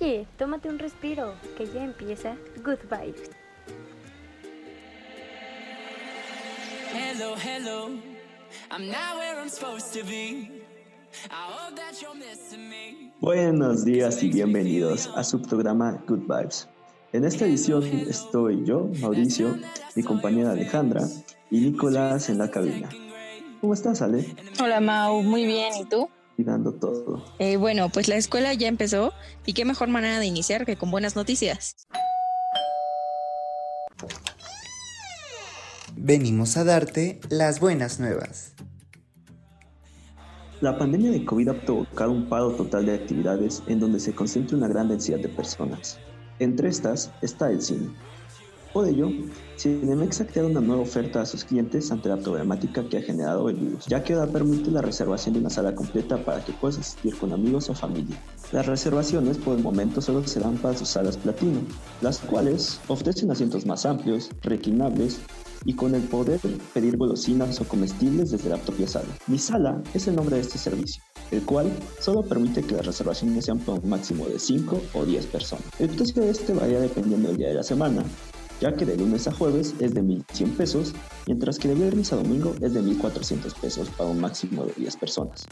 Oye, tómate un respiro, que ya empieza Good Vibes. Hello, hello. I'm not where I'm supposed to be. Buenos días y bienvenidos a su programa Good Vibes. En esta edición estoy yo, Mauricio, mi compañera Alejandra y Nicolás en la cabina. ¿Cómo estás, Ale? Hola, Mau, muy bien, ¿y tú? Dando todo. Eh, bueno, pues la escuela ya empezó y qué mejor manera de iniciar que con buenas noticias. Venimos a darte las buenas nuevas. La pandemia de COVID ha provocado un paro total de actividades en donde se concentra una gran densidad de personas. Entre estas está el cine. Por ello, Cinemex ha creado una nueva oferta a sus clientes ante la problemática que ha generado el virus, ya que ahora permite la reservación de una sala completa para que puedas asistir con amigos o familia. Las reservaciones por el momento solo se dan para sus salas platino, las cuales ofrecen asientos más amplios, reclinables y con el poder pedir golosinas o comestibles desde la propia sala. Mi sala es el nombre de este servicio, el cual solo permite que las reservaciones sean por un máximo de 5 o 10 personas. El precio de este varía dependiendo del día de la semana, ya que de lunes a jueves es de 1.100 pesos, mientras que de viernes a domingo es de 1.400 pesos para un máximo de 10 personas.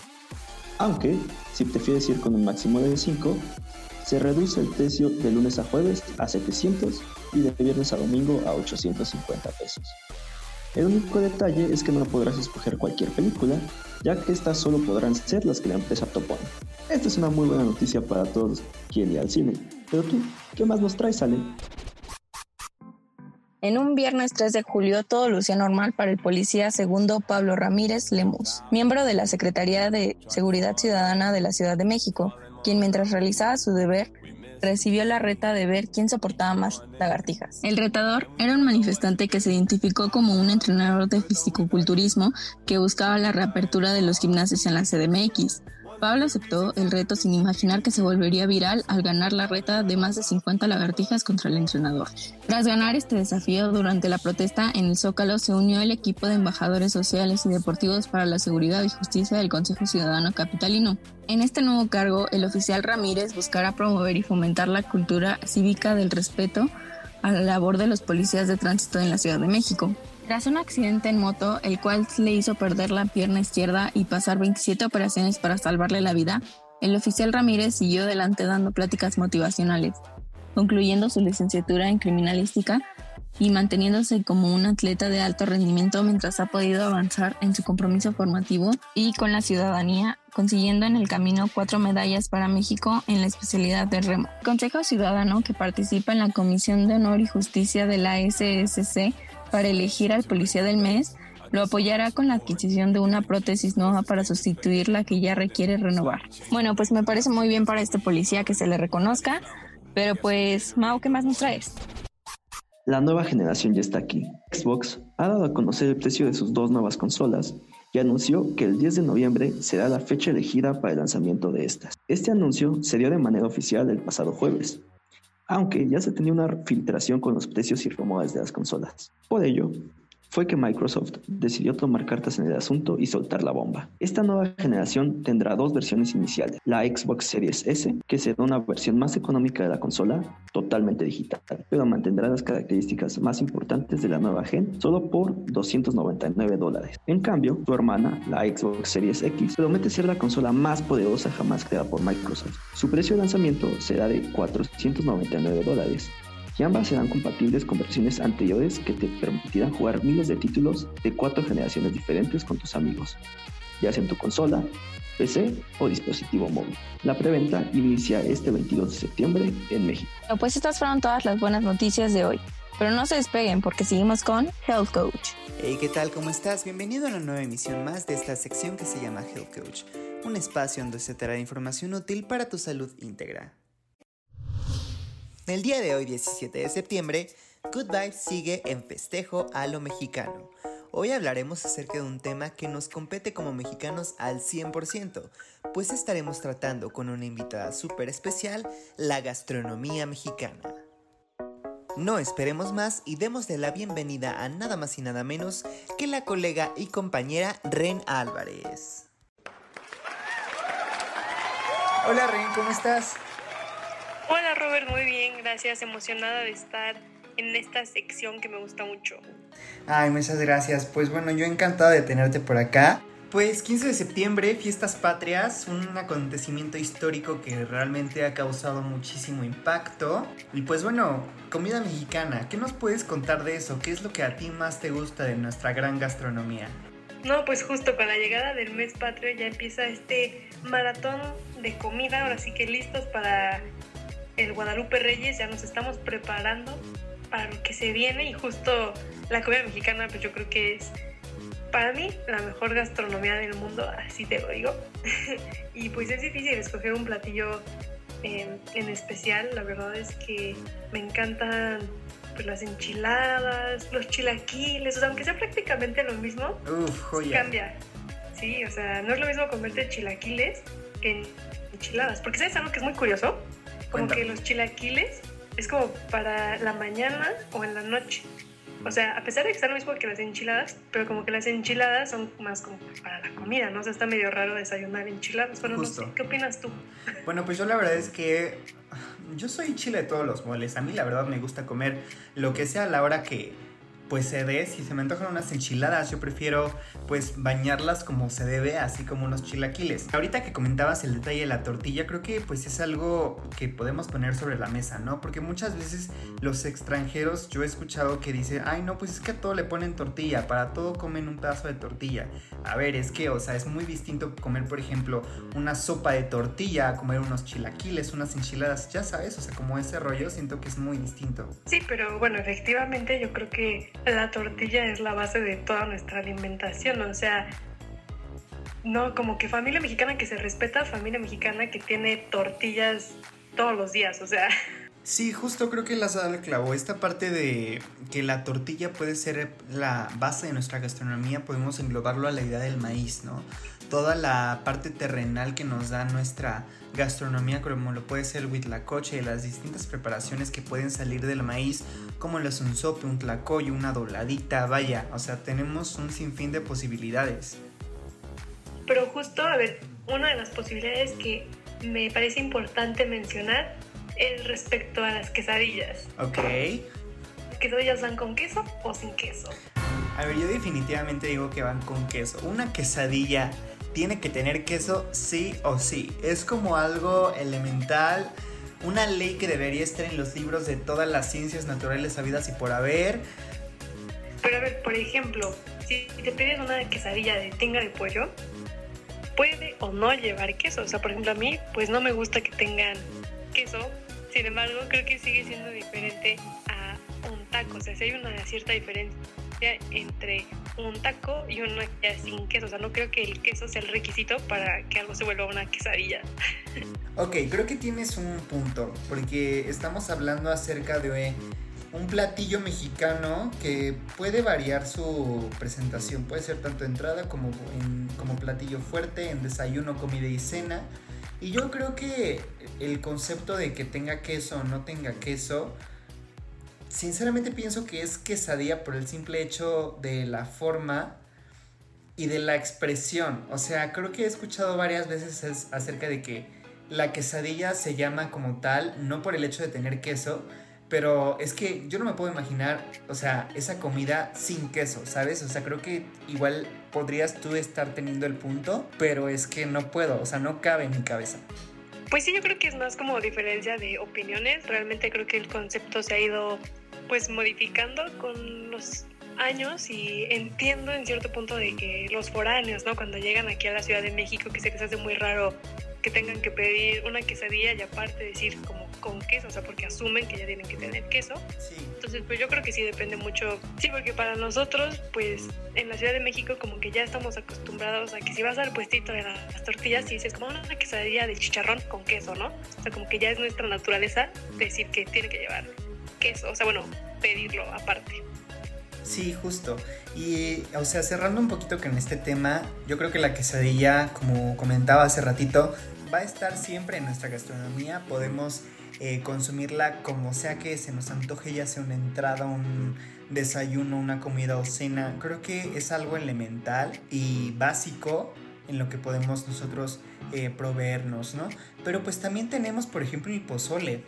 Aunque, si prefieres ir con un máximo de 5, se reduce el precio de lunes a jueves a 700 y de viernes a domingo a 850 pesos. El único detalle es que no podrás escoger cualquier película, ya que estas solo podrán ser las que la empresa propone. Esta es una muy buena noticia para todos quien ir al cine. Pero tú, ¿qué más nos traes, Ale? En un viernes 3 de julio todo lucía normal para el policía segundo Pablo Ramírez Lemus, miembro de la Secretaría de Seguridad Ciudadana de la Ciudad de México, quien mientras realizaba su deber recibió la reta de ver quién soportaba más lagartijas. El retador era un manifestante que se identificó como un entrenador de fisicoculturismo que buscaba la reapertura de los gimnasios en la CDMX, Pablo aceptó el reto sin imaginar que se volvería viral al ganar la reta de más de 50 lagartijas contra el entrenador. Tras ganar este desafío durante la protesta en el Zócalo se unió el equipo de embajadores sociales y deportivos para la seguridad y justicia del Consejo Ciudadano Capitalino. En este nuevo cargo, el oficial Ramírez buscará promover y fomentar la cultura cívica del respeto a la labor de los policías de tránsito en la Ciudad de México. Tras un accidente en moto, el cual le hizo perder la pierna izquierda y pasar 27 operaciones para salvarle la vida, el oficial Ramírez siguió adelante dando pláticas motivacionales, concluyendo su licenciatura en criminalística y manteniéndose como un atleta de alto rendimiento mientras ha podido avanzar en su compromiso formativo y con la ciudadanía, consiguiendo en el camino cuatro medallas para México en la especialidad de remo. El Consejo Ciudadano, que participa en la Comisión de Honor y Justicia de la SSC, para elegir al policía del mes, lo apoyará con la adquisición de una prótesis nueva para sustituir la que ya requiere renovar. Bueno, pues me parece muy bien para este policía que se le reconozca, pero pues, Mau, ¿qué más nos traes? La nueva generación ya está aquí. Xbox ha dado a conocer el precio de sus dos nuevas consolas y anunció que el 10 de noviembre será la fecha elegida para el lanzamiento de estas. Este anuncio se dio de manera oficial el pasado jueves, aunque ya se tenía una filtración con los precios y rumores de las consolas. Por ello, fue que Microsoft decidió tomar cartas en el asunto y soltar la bomba. Esta nueva generación tendrá dos versiones iniciales, la Xbox Series S, que será una versión más económica de la consola, totalmente digital, pero mantendrá las características más importantes de la nueva gen solo por 299 dólares. En cambio, su hermana, la Xbox Series X, promete ser la consola más poderosa jamás creada por Microsoft. Su precio de lanzamiento será de 499 dólares y ambas serán compatibles con versiones anteriores que te permitirán jugar miles de títulos de cuatro generaciones diferentes con tus amigos, ya sea en tu consola, PC o dispositivo móvil. La preventa inicia este 22 de septiembre en México. pues estas fueron todas las buenas noticias de hoy. Pero no se despeguen porque seguimos con Health Coach. Hey, ¿qué tal? ¿Cómo estás? Bienvenido a una nueva emisión más de esta sección que se llama Health Coach, un espacio donde se te dará información útil para tu salud íntegra. El día de hoy, 17 de septiembre, Good Vibes sigue en festejo a lo mexicano. Hoy hablaremos acerca de un tema que nos compete como mexicanos al 100%, pues estaremos tratando con una invitada súper especial la gastronomía mexicana. No esperemos más y demos de la bienvenida a nada más y nada menos que la colega y compañera Ren Álvarez. Hola Ren, ¿cómo estás? Hola Robert, muy bien, gracias. Emocionada de estar en esta sección que me gusta mucho. Ay, muchas gracias. Pues bueno, yo encantado de tenerte por acá. Pues 15 de septiembre, Fiestas Patrias, un acontecimiento histórico que realmente ha causado muchísimo impacto. Y pues bueno, comida mexicana, ¿qué nos puedes contar de eso? ¿Qué es lo que a ti más te gusta de nuestra gran gastronomía? No, pues justo con la llegada del mes patrio ya empieza este maratón de comida, ahora sí que listos para el Guadalupe Reyes, ya nos estamos preparando para lo que se viene y justo la comida mexicana pues yo creo que es para mí la mejor gastronomía del mundo, así te lo digo. y pues es difícil escoger un platillo en, en especial, la verdad es que me encantan pues, las enchiladas, los chilaquiles, o sea, aunque sea prácticamente lo mismo, Uf, joya. cambia. Sí, o sea, no es lo mismo comerte chilaquiles que enchiladas, porque ¿sabes algo que es muy curioso? Como Cuéntame. que los chilaquiles es como para la mañana o en la noche. O sea, a pesar de que está lo mismo que las enchiladas, pero como que las enchiladas son más como para la comida, ¿no? O sea, está medio raro desayunar enchiladas. Bueno, no sé, ¿qué opinas tú? Bueno, pues yo la verdad es que yo soy chile de todos los moles. A mí la verdad me gusta comer lo que sea a la hora que pues se dé. Si se me antojan unas enchiladas, yo prefiero pues bañarlas como se debe, así como unos chilaquiles. Ahorita que comentabas el detalle de la tortilla, creo que pues es algo que podemos poner sobre la mesa, ¿no? Porque muchas veces los extranjeros yo he escuchado que dicen, ay no, pues es que a todo le ponen tortilla, para todo comen un pedazo de tortilla. A ver, es que, o sea, es muy distinto comer, por ejemplo, una sopa de tortilla, comer unos chilaquiles, unas enchiladas, ya sabes, o sea, como ese rollo, siento que es muy distinto. Sí, pero bueno, efectivamente yo creo que la tortilla es la base de toda nuestra alimentación, o sea, no, como que familia mexicana que se respeta, familia mexicana que tiene tortillas todos los días, o sea, Sí, justo creo que dado el clavo. Esta parte de que la tortilla puede ser la base de nuestra gastronomía, podemos englobarlo a la idea del maíz, ¿no? Toda la parte terrenal que nos da nuestra gastronomía, como lo puede ser el huitlacoche, y las distintas preparaciones que pueden salir del maíz, como el unsope, un tlacoyo, una dobladita, vaya, o sea, tenemos un sinfín de posibilidades. pero justo, a ver, una de las posibilidades que me parece importante mencionar es respecto a las quesadillas. Ok. ¿Quesadillas van con queso o sin queso? A ver, yo definitivamente digo que van con queso. Una quesadilla tiene que tener queso sí o sí. Es como algo elemental, una ley que debería estar en los libros de todas las ciencias naturales habidas y por haber. Pero a ver, por ejemplo, si te pides una quesadilla de tinga de pollo, puede o no llevar queso. O sea, por ejemplo, a mí, pues no me gusta que tengan queso. Sin embargo, creo que sigue siendo diferente a un taco. O sea, si hay una cierta diferencia entre un taco y una ya sin queso. O sea, no creo que el queso sea el requisito para que algo se vuelva una quesadilla. Ok, creo que tienes un punto, porque estamos hablando acerca de un platillo mexicano que puede variar su presentación. Puede ser tanto entrada como, en- como platillo fuerte, en desayuno, comida y cena. Y yo creo que el concepto de que tenga queso o no tenga queso, sinceramente pienso que es quesadilla por el simple hecho de la forma y de la expresión. O sea, creo que he escuchado varias veces es- acerca de que la quesadilla se llama como tal, no por el hecho de tener queso, pero es que yo no me puedo imaginar, o sea, esa comida sin queso, ¿sabes? O sea, creo que igual podrías tú estar teniendo el punto, pero es que no puedo, o sea, no cabe en mi cabeza. Pues sí, yo creo que es más como diferencia de opiniones. Realmente creo que el concepto se ha ido pues modificando con los años y entiendo en cierto punto de que los foráneos, ¿no? Cuando llegan aquí a la Ciudad de México, que se les hace muy raro que tengan que pedir una quesadilla y aparte decir como con queso, o sea, porque asumen que ya tienen que tener queso. Sí. Entonces, pues yo creo que sí depende mucho. Sí, porque para nosotros, pues en la Ciudad de México, como que ya estamos acostumbrados a que si vas al puestito de las tortillas y dices como una quesadilla de chicharrón con queso, ¿no? O sea, como que ya es nuestra naturaleza decir que tiene que llevar queso, o sea, bueno, pedirlo aparte. Sí, justo. Y, o sea, cerrando un poquito con este tema, yo creo que la quesadilla, como comentaba hace ratito, va a estar siempre en nuestra gastronomía. Podemos eh, consumirla como sea que se nos antoje, ya sea una entrada, un desayuno, una comida o cena. Creo que es algo elemental y básico en lo que podemos nosotros eh, proveernos, ¿no? Pero pues también tenemos, por ejemplo, el pozole.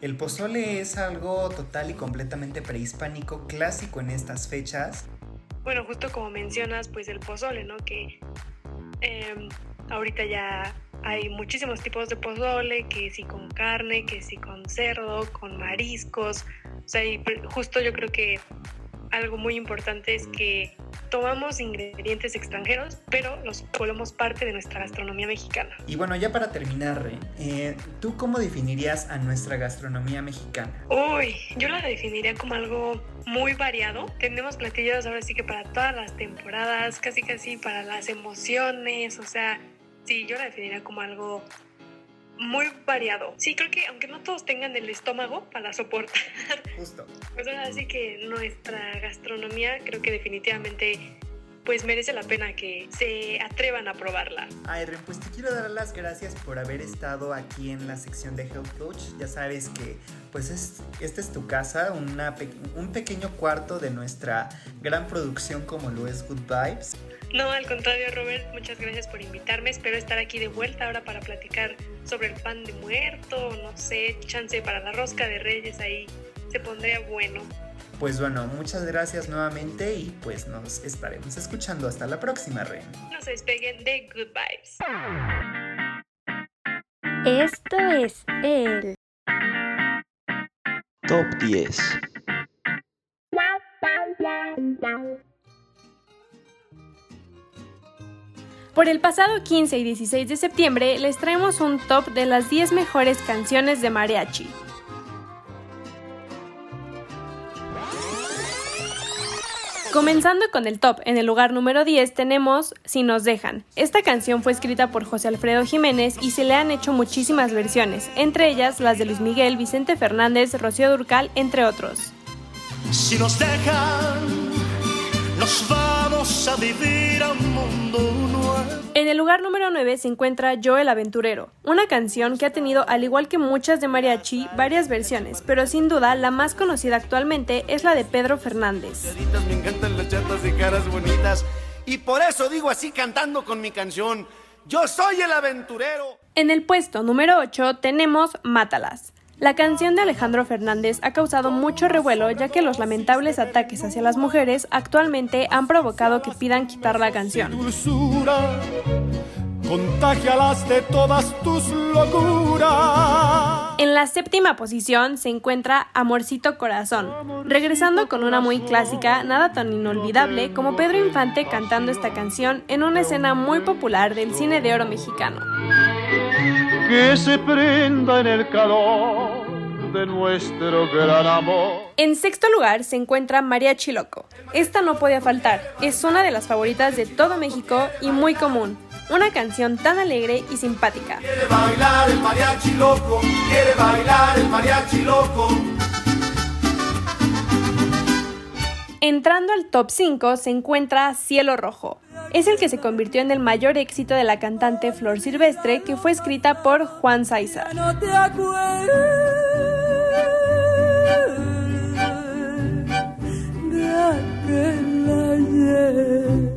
El pozole es algo total y completamente prehispánico, clásico en estas fechas. Bueno, justo como mencionas, pues el pozole, ¿no? Que em, ahorita ya hay muchísimos tipos de pozole, que sí con carne, que sí con cerdo, con mariscos. O sea, y justo yo creo que algo muy importante es que tomamos ingredientes extranjeros, pero los volvemos parte de nuestra gastronomía mexicana. Y bueno, ya para terminar, eh, ¿tú cómo definirías a nuestra gastronomía mexicana? Uy, yo la definiría como algo muy variado. Tenemos platillos ahora sí que para todas las temporadas, casi casi para las emociones, o sea, sí, yo la definiría como algo muy variado. Sí, creo que aunque no todos tengan el estómago para soportar. Justo. Pues ahora sí que nuestra gastronomía creo que definitivamente pues merece la pena que se atrevan a probarla. Ayren, pues te quiero dar las gracias por haber estado aquí en la sección de Health Coach. Ya sabes que pues es, esta es tu casa, una un pequeño cuarto de nuestra gran producción como lo es Good Vibes. No, al contrario, Robert, muchas gracias por invitarme. Espero estar aquí de vuelta ahora para platicar sobre el pan de muerto, no sé, chance para la rosca de reyes ahí se pondría bueno. Pues bueno, muchas gracias nuevamente y pues nos estaremos escuchando. Hasta la próxima, Ren. No se despeguen de Good Vibes. Esto es el Top 10. Por el pasado 15 y 16 de septiembre les traemos un top de las 10 mejores canciones de mariachi. Comenzando con el top, en el lugar número 10 tenemos Si nos dejan. Esta canción fue escrita por José Alfredo Jiménez y se le han hecho muchísimas versiones, entre ellas las de Luis Miguel, Vicente Fernández, Rocío Durcal, entre otros. Si nos dejan, nos vamos a vivir a un mundo nuevo. En el lugar número 9 se encuentra Yo el Aventurero, una canción que ha tenido, al igual que muchas de mariachi, varias versiones, pero sin duda la más conocida actualmente es la de Pedro Fernández. Me encantan las chatas y caras bonitas. Y por eso digo así cantando con mi canción. Yo soy el aventurero. En el puesto número 8 tenemos Mátalas. La canción de Alejandro Fernández ha causado mucho revuelo ya que los lamentables ataques hacia las mujeres actualmente han provocado que pidan quitar la canción. Dulzura, contagialas de todas tus locuras. En la séptima posición se encuentra Amorcito Corazón, regresando con una muy clásica, nada tan inolvidable como Pedro Infante cantando esta canción en una escena muy popular del cine de oro mexicano. Que se prenda en el calor de nuestro gran amor. En sexto lugar se encuentra Mariachi Loco. Esta no podía faltar, es una de las favoritas de todo México y muy común. Una canción tan alegre y simpática. Quiere bailar el mariachi loco, quiere bailar el mariachi loco. Entrando al top 5 se encuentra Cielo Rojo. Es el que se convirtió en el mayor éxito de la cantante Flor Silvestre, que fue escrita por Juan Saiza. No te.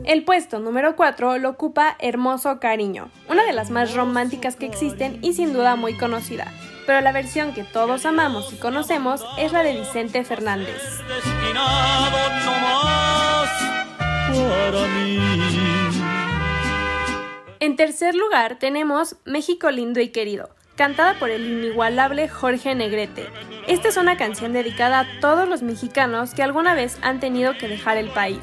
El puesto número 4 lo ocupa Hermoso Cariño, una de las más románticas que existen y sin duda muy conocida. Pero la versión que todos amamos y conocemos es la de Vicente Fernández. Para mí. En tercer lugar tenemos México lindo y querido, cantada por el inigualable Jorge Negrete. Esta es una canción dedicada a todos los mexicanos que alguna vez han tenido que dejar el país.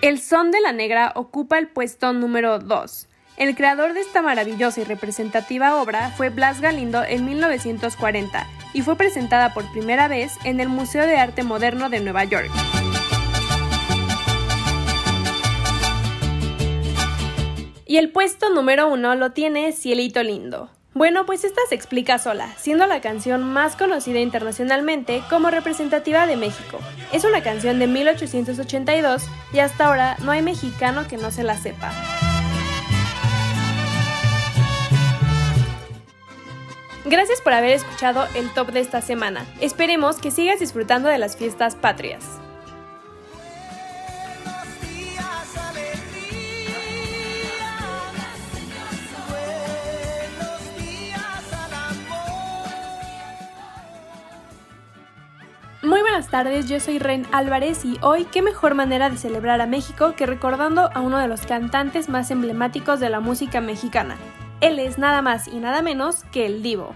El son de la negra ocupa el puesto número 2. El creador de esta maravillosa y representativa obra fue Blas Galindo en 1940 y fue presentada por primera vez en el Museo de Arte Moderno de Nueva York. Y el puesto número 1 lo tiene Cielito Lindo. Bueno, pues esta se explica sola, siendo la canción más conocida internacionalmente como representativa de México. Es una canción de 1882 y hasta ahora no hay mexicano que no se la sepa. Gracias por haber escuchado el top de esta semana. Esperemos que sigas disfrutando de las fiestas patrias. Muy buenas tardes, yo soy Ren Álvarez y hoy qué mejor manera de celebrar a México que recordando a uno de los cantantes más emblemáticos de la música mexicana. Él es nada más y nada menos que el Divo.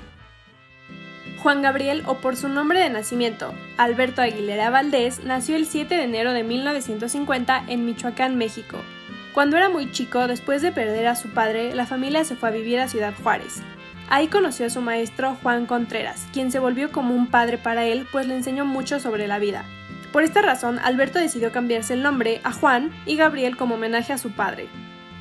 Juan Gabriel, o por su nombre de nacimiento, Alberto Aguilera Valdés, nació el 7 de enero de 1950 en Michoacán, México. Cuando era muy chico, después de perder a su padre, la familia se fue a vivir a Ciudad Juárez. Ahí conoció a su maestro Juan Contreras, quien se volvió como un padre para él, pues le enseñó mucho sobre la vida. Por esta razón, Alberto decidió cambiarse el nombre a Juan y Gabriel como homenaje a su padre.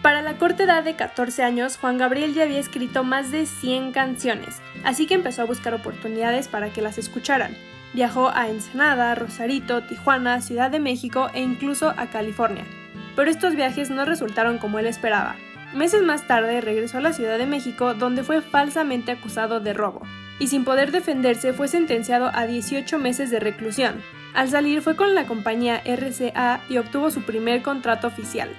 Para la corta edad de 14 años, Juan Gabriel ya había escrito más de 100 canciones, así que empezó a buscar oportunidades para que las escucharan. Viajó a Ensenada, Rosarito, Tijuana, Ciudad de México e incluso a California. Pero estos viajes no resultaron como él esperaba. Meses más tarde regresó a la Ciudad de México donde fue falsamente acusado de robo, y sin poder defenderse fue sentenciado a 18 meses de reclusión. Al salir fue con la compañía RCA y obtuvo su primer contrato oficial.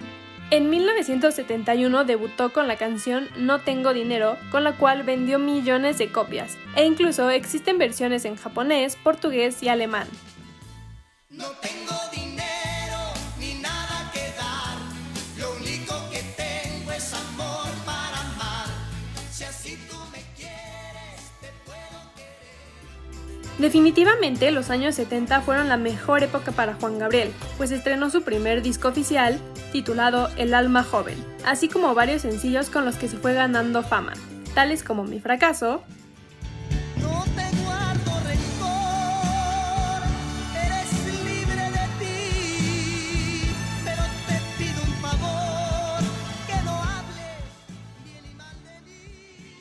En 1971 debutó con la canción No tengo dinero, con la cual vendió millones de copias, e incluso existen versiones en japonés, portugués y alemán. No tengo Definitivamente los años 70 fueron la mejor época para Juan Gabriel, pues estrenó su primer disco oficial, titulado El alma joven, así como varios sencillos con los que se fue ganando fama, tales como Mi fracaso,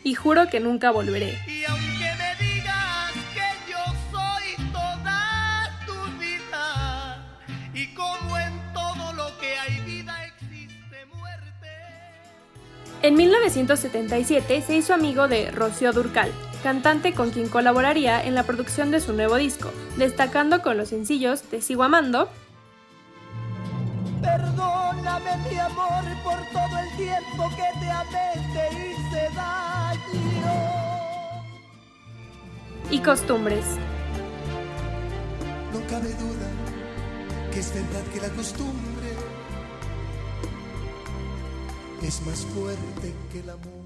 y juro que nunca volveré. En 1977 se hizo amigo de Rocío Durcal, cantante con quien colaboraría en la producción de su nuevo disco, destacando con los sencillos Te sigo amando, Perdóname mi amor por todo el tiempo que te amé, te hice daño. Y costumbres. No cabe duda que es verdad que la costumbre es más fuerte que el amor.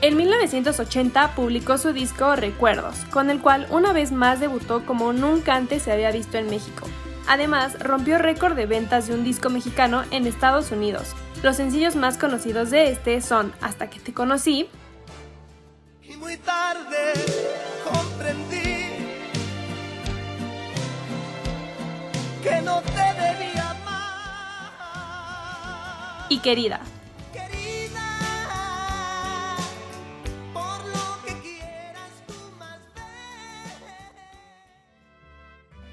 En 1980 publicó su disco Recuerdos, con el cual una vez más debutó como nunca antes se había visto en México. Además, rompió récord de ventas de un disco mexicano en Estados Unidos. Los sencillos más conocidos de este son Hasta que te conocí, y muy tarde comprendí que no y querida.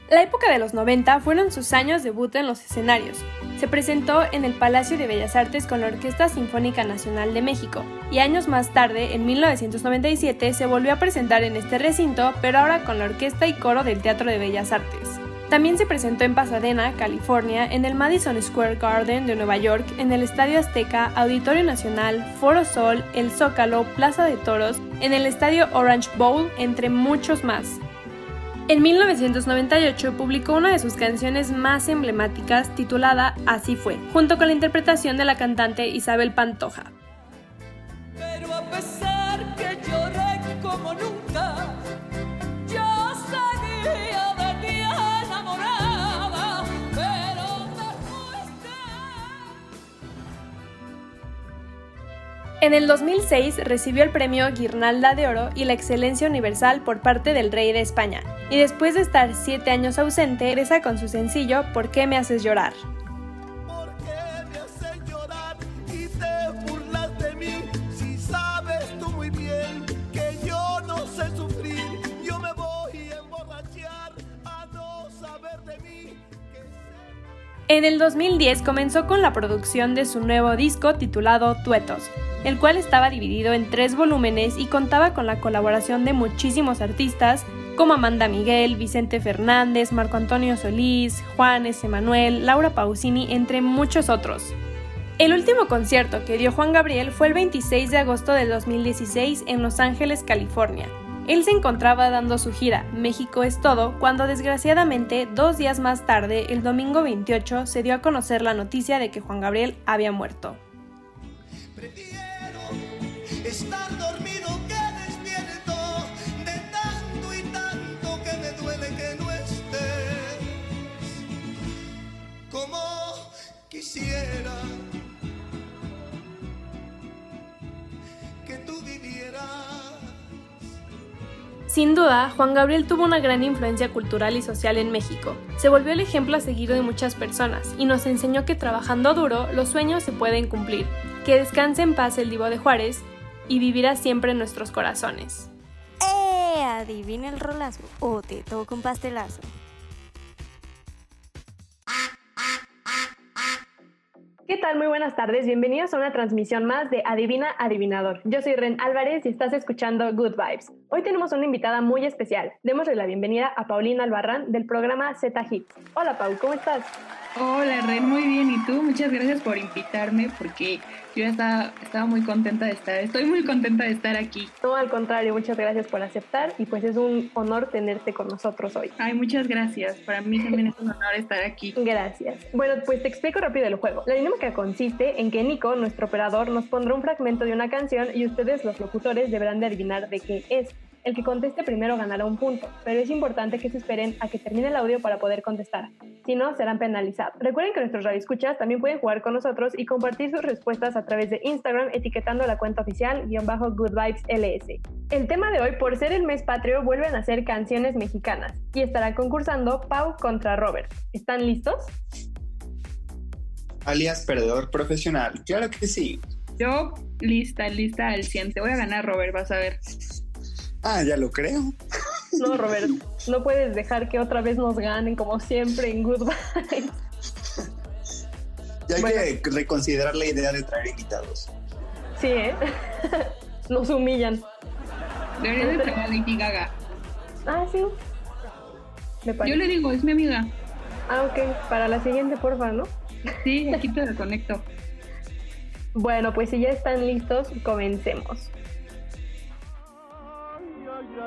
La época de los 90 fueron sus años de debut en los escenarios. Se presentó en el Palacio de Bellas Artes con la Orquesta Sinfónica Nacional de México y años más tarde, en 1997, se volvió a presentar en este recinto, pero ahora con la Orquesta y Coro del Teatro de Bellas Artes. También se presentó en Pasadena, California, en el Madison Square Garden de Nueva York, en el Estadio Azteca, Auditorio Nacional, Foro Sol, El Zócalo, Plaza de Toros, en el Estadio Orange Bowl, entre muchos más. En 1998 publicó una de sus canciones más emblemáticas titulada Así fue, junto con la interpretación de la cantante Isabel Pantoja. Pero a pesar En el 2006 recibió el premio Guirnalda de Oro y la Excelencia Universal por parte del Rey de España, y después de estar siete años ausente, regresa con su sencillo ¿Por qué me haces llorar? En el 2010 comenzó con la producción de su nuevo disco titulado Tuetos, el cual estaba dividido en tres volúmenes y contaba con la colaboración de muchísimos artistas como Amanda Miguel, Vicente Fernández, Marco Antonio Solís, Juanes Emanuel, Laura Pausini, entre muchos otros. El último concierto que dio Juan Gabriel fue el 26 de agosto del 2016 en Los Ángeles, California. Él se encontraba dando su gira México es todo cuando desgraciadamente dos días más tarde, el domingo 28, se dio a conocer la noticia de que Juan Gabriel había muerto. Sin duda, Juan Gabriel tuvo una gran influencia cultural y social en México. Se volvió el ejemplo a seguir de muchas personas y nos enseñó que trabajando duro los sueños se pueden cumplir. Que descanse en paz el Divo de Juárez y vivirá siempre en nuestros corazones. ¡Eh! Adivina el rolazo o te toca un pastelazo. ¿Qué tal? Muy buenas tardes. Bienvenidos a una transmisión más de Adivina Adivinador. Yo soy Ren Álvarez y estás escuchando Good Vibes. Hoy tenemos una invitada muy especial. Démosle la bienvenida a Paulina Albarrán del programa Z Hits. Hola Pau, ¿cómo estás? Hola Ren, muy bien. ¿Y tú? Muchas gracias por invitarme porque yo estaba, estaba muy contenta de estar, estoy muy contenta de estar aquí. No, al contrario, muchas gracias por aceptar y pues es un honor tenerte con nosotros hoy. Ay, muchas gracias. Para mí también es un honor estar aquí. Gracias. Bueno, pues te explico rápido el juego. La dinámica consiste en que Nico, nuestro operador, nos pondrá un fragmento de una canción y ustedes, los locutores, deberán de adivinar de qué es. El que conteste primero ganará un punto, pero es importante que se esperen a que termine el audio para poder contestar. Si no, serán penalizados. Recuerden que nuestros radioescuchas también pueden jugar con nosotros y compartir sus respuestas a través de Instagram etiquetando la cuenta oficial guion bajo LS. El tema de hoy, por ser el mes patrio, vuelven a ser canciones mexicanas y estará concursando Pau contra Robert. ¿Están listos? Alias perdedor profesional. Claro que sí. Yo lista, lista al 100. Te voy a ganar, Robert, vas a ver. Ah, ya lo creo. No, Robert, no puedes dejar que otra vez nos ganen como siempre en Good Vibes. Ya hay bueno. que reconsiderar la idea de traer invitados. Sí, ¿eh? Nos humillan. Deberías de traer a Lady Gaga. Ah, sí. Yo le digo, es mi amiga. Ah, ok. Para la siguiente, porfa, ¿no? Sí, aquí te lo conecto. Bueno, pues si ya están listos, comencemos.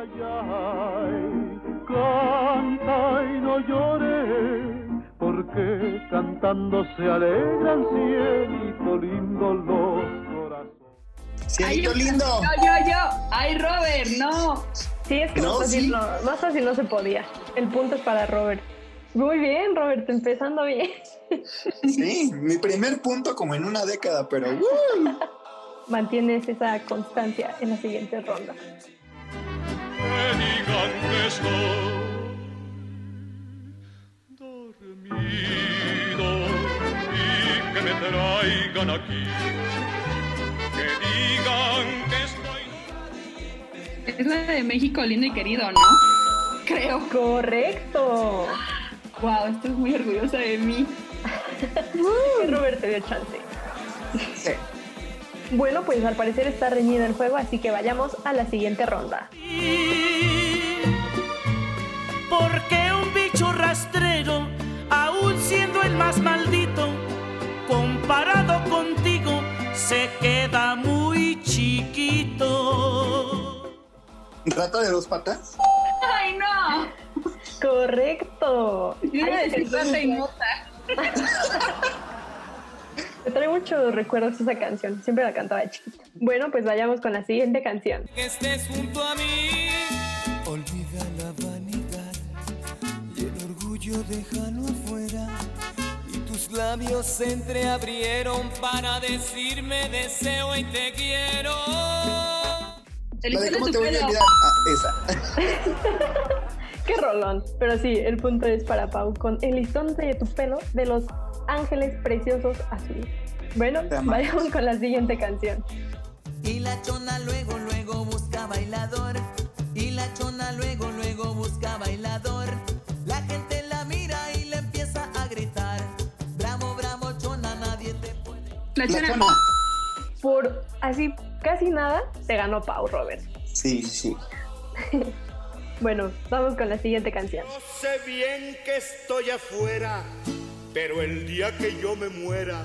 Ay, ay, canta y no llores, porque cantando se alegran cielito lindo los corazones. Cielito lindo. Yo, yo, yo. Ay, Robert, no. Sí, es que No, más, fácil sí. no, más fácil no se podía. El punto es para Robert. Muy bien, Robert, empezando bien. Sí, mi primer punto como en una década, pero ¡uh! Mantienes esa constancia en la siguiente ronda. Que digan que estoy dormido y que me traigan aquí. Que digan que estoy Es la de México lindo y querido, ¿no? Creo. Correcto. Wow, estoy muy orgullosa de mí. Robert te dio chance. Sí. Bueno, pues al parecer está reñido el juego, así que vayamos a la siguiente ronda. El más maldito, comparado contigo, se queda muy chiquito. ¿Rata de dos patas? ¡Ay, no! Correcto. Yo iba a decir rata. Me trae muchos recuerdos esa canción. Siempre la cantaba de chiquita. Bueno, pues vayamos con la siguiente canción. Que estés junto a mí. Olvida la vanidad y el orgullo déjalo afuera. Tus labios se entreabrieron para decirme deseo y te quiero. El La de cómo te voy a olvidar. Ah, esa. Qué rolón. Pero sí, el punto es para Pau con el listón de tu pelo de los ángeles preciosos azules. Bueno, vayamos con la siguiente canción. Y la chona luego, luego busca bailador. Y la chona luego, La. Por así casi nada se ganó Pau, Robert. Sí, sí. Bueno, vamos con la siguiente canción. Sé bien que estoy afuera, pero el día que yo me muera,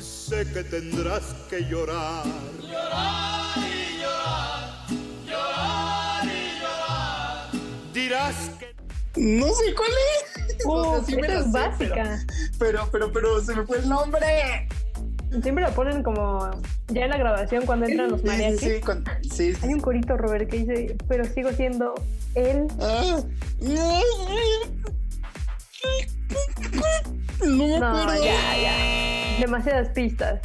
sé que tendrás que llorar. Llorar y llorar, llorar y llorar. Dirás que No sé cuál es. O sea, Uf, sí me esa la es sé, básica. Pero, pero, pero se me fue el nombre. Siempre lo ponen como ya en la grabación cuando entran los Sí, sí, mariachis. sí, con- sí, sí. Hay un corito, Robert, que dice, pero sigo siendo él. Ah, no, no me No, acuerdo. ya, ya. Demasiadas pistas.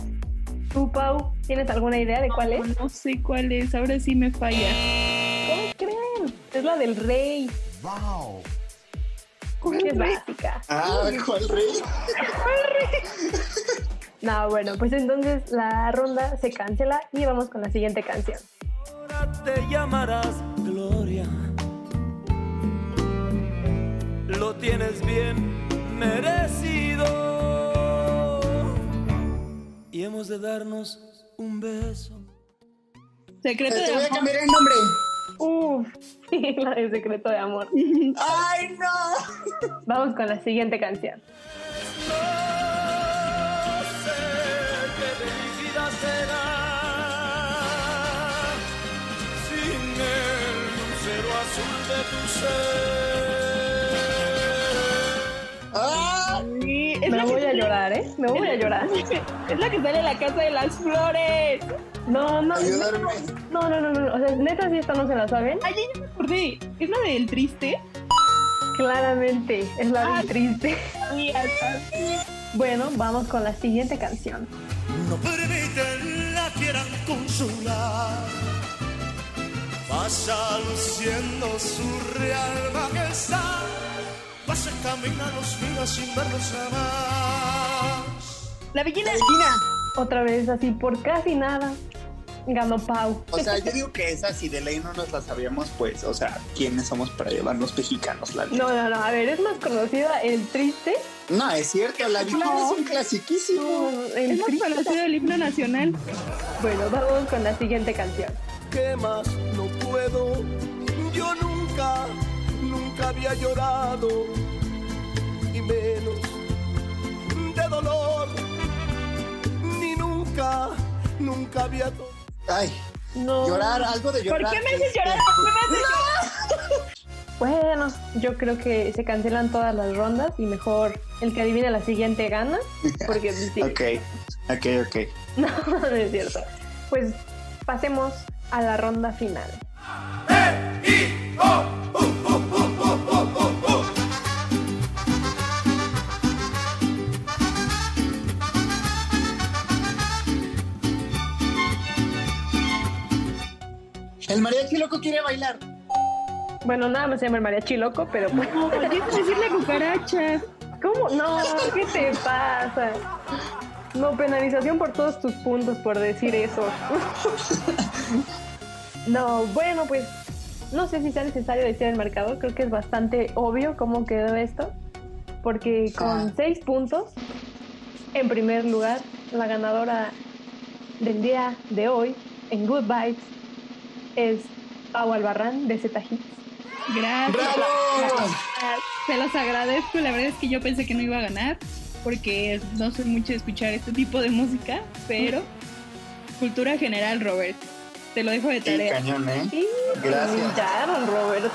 ¿Tú, Pau, tienes alguna idea de cuál es? No sé cuál es, ahora sí me falla. ¿Cómo creen? Es la del rey. Wow. Es básica. Ah, ¿cuál rey? No, bueno, pues entonces la ronda se cancela y vamos con la siguiente canción. Ahora te llamarás Gloria. Lo tienes bien merecido. Y hemos de darnos un beso. Secreto de te voy a amor. cambiar el nombre. Uf, la de secreto de amor. ¡Ay, no! Vamos con la siguiente canción. No azul de tu ser. ¡Ah! Sí, es Me la voy a llorar, ¿eh? Me voy a llorar. Es la que sale en la casa de las flores. No, no, Ayudarme. no, no, no, no. O sea, neta, si esta no se la saben. Ay, ya me acordé. Es la del triste. Claramente, es la Ah. del triste. Sí, hasta- Bueno, vamos con la siguiente canción. Pasa luciendo su real majestad. Pasa camina los sin verlos jamás. La bellina. La. Otra vez, así por casi nada, ganó Pau. O sea, yo digo que esa, si de ley no nos la sabíamos, pues, o sea, ¿quiénes somos para llevarnos mexicanos? La? No, no, no. A ver, es más conocida el triste. No, es cierto, la Biblia No. es un clasiquísimo. No, el Es más conocido el himno nacional. Bueno, vamos con la siguiente canción. ¿Qué más no puedo? Yo nunca, nunca había llorado. Y menos de dolor. Ni nunca, nunca había... Ay, No. llorar, algo de ¿Por llorar. qué me haces este, llorar? ¿Por qué me haces llorar? Bueno, yo creo que se cancelan todas las rondas y mejor el que adivine la siguiente gana. Porque pues, sí. Ok, ok, ok. No, no es cierto. Pues pasemos a la ronda final. El mariachi loco quiere bailar. Bueno, nada más se llama el mariachi loco, pero pues, No, yo iba a decir la cucaracha. ¿Cómo? No, ¿qué te pasa? No, penalización por todos tus puntos por decir eso. No, bueno, pues no sé si sea necesario decir el marcador, creo que es bastante obvio cómo quedó esto, porque con seis puntos, en primer lugar, la ganadora del día de hoy en Good Vibes es Pau Albarrán de Z Hits. Gracias. ¡Bravo! Se los agradezco. La verdad es que yo pensé que no iba a ganar porque no soy mucho de escuchar este tipo de música, pero cultura general, Robert. Te lo dejo de Sí, tarea. cañón, ¿eh? Y Gracias. humillaron, Robert.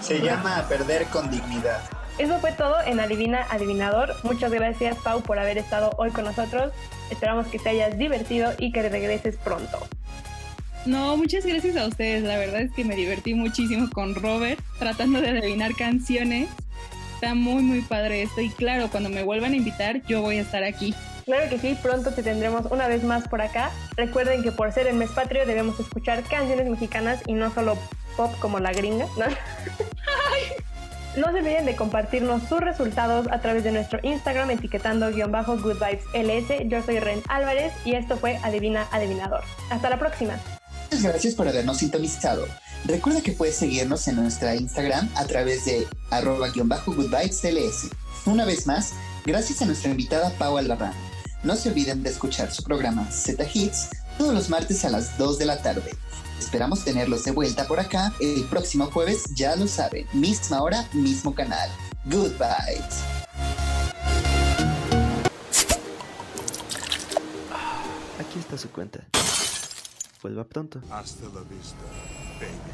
Se llama Perder con Dignidad. Eso fue todo en Adivina Adivinador. Muchas gracias, Pau, por haber estado hoy con nosotros. Esperamos que te hayas divertido y que regreses pronto. No, muchas gracias a ustedes. La verdad es que me divertí muchísimo con Robert tratando de adivinar canciones. Está muy, muy padre esto. Y claro, cuando me vuelvan a invitar, yo voy a estar aquí. Claro que sí, pronto te tendremos una vez más por acá. Recuerden que por ser el mes patrio debemos escuchar canciones mexicanas y no solo pop como la gringa. ¿no? No se olviden de compartirnos sus resultados a través de nuestro Instagram etiquetando guion bajo Good Vibes LS. Yo soy Ren Álvarez y esto fue Adivina Adivinador. Hasta la próxima. Muchas gracias por habernos sintonizado. Recuerda que puedes seguirnos en nuestra Instagram a través de arroba-goodvibesls. Una vez más, gracias a nuestra invitada Pau Albarrán. No se olviden de escuchar su programa Z Hits todos los martes a las 2 de la tarde. Esperamos tenerlos de vuelta por acá el próximo jueves, ya lo saben, misma hora, mismo canal. Goodbye. Aquí está su cuenta. Vuelva pronto. Hasta la vista, baby.